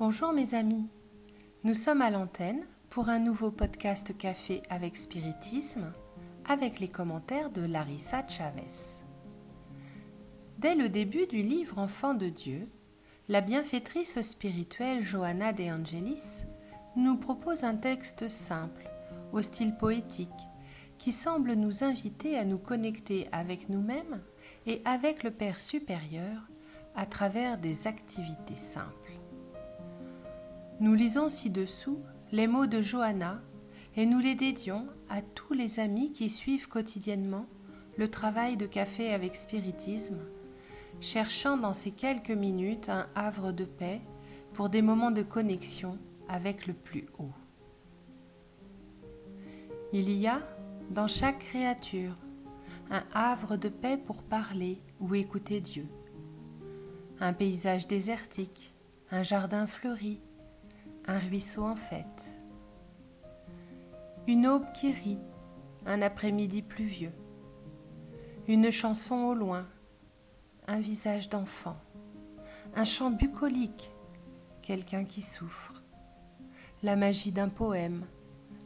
Bonjour mes amis, nous sommes à l'antenne pour un nouveau podcast Café avec Spiritisme avec les commentaires de Larissa Chavez. Dès le début du livre Enfant de Dieu, la bienfaitrice spirituelle Johanna de Angelis nous propose un texte simple, au style poétique, qui semble nous inviter à nous connecter avec nous-mêmes et avec le Père supérieur à travers des activités simples. Nous lisons ci-dessous les mots de Johanna et nous les dédions à tous les amis qui suivent quotidiennement le travail de café avec spiritisme, cherchant dans ces quelques minutes un havre de paix pour des moments de connexion avec le plus haut. Il y a, dans chaque créature, un havre de paix pour parler ou écouter Dieu. Un paysage désertique, un jardin fleuri, un ruisseau en fête. Une aube qui rit, un après-midi pluvieux. Une chanson au loin, un visage d'enfant. Un chant bucolique, quelqu'un qui souffre. La magie d'un poème,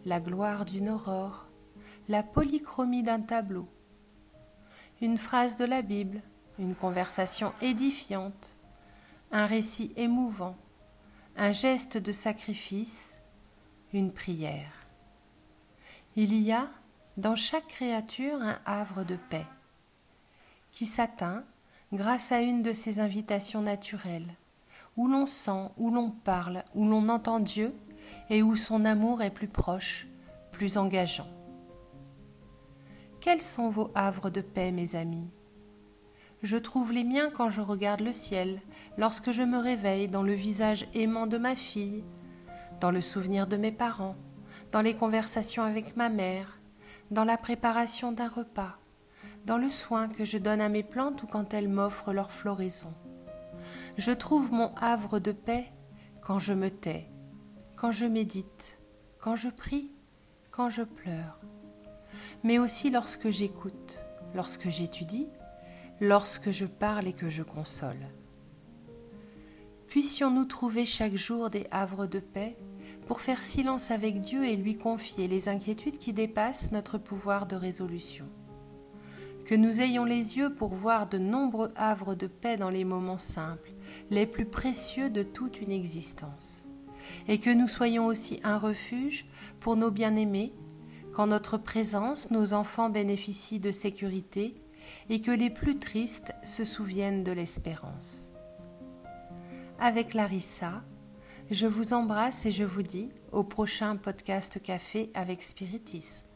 la gloire d'une aurore, la polychromie d'un tableau. Une phrase de la Bible, une conversation édifiante, un récit émouvant, un geste de sacrifice, une prière. Il y a dans chaque créature un havre de paix qui s'atteint grâce à une de ces invitations naturelles, où l'on sent, où l'on parle, où l'on entend Dieu et où son amour est plus proche, plus engageant. Quels sont vos havres de paix, mes amis? Je trouve les miens quand je regarde le ciel, lorsque je me réveille dans le visage aimant de ma fille, dans le souvenir de mes parents, dans les conversations avec ma mère, dans la préparation d'un repas, dans le soin que je donne à mes plantes ou quand elles m'offrent leur floraison. Je trouve mon havre de paix quand je me tais, quand je médite, quand je prie, quand je pleure mais aussi lorsque j'écoute, lorsque j'étudie, lorsque je parle et que je console. Puissions-nous trouver chaque jour des havres de paix pour faire silence avec Dieu et lui confier les inquiétudes qui dépassent notre pouvoir de résolution? Que nous ayons les yeux pour voir de nombreux havres de paix dans les moments simples, les plus précieux de toute une existence. Et que nous soyons aussi un refuge pour nos bien-aimés qu'en notre présence nos enfants bénéficient de sécurité et que les plus tristes se souviennent de l'espérance. Avec Larissa, je vous embrasse et je vous dis au prochain podcast café avec Spiritisme.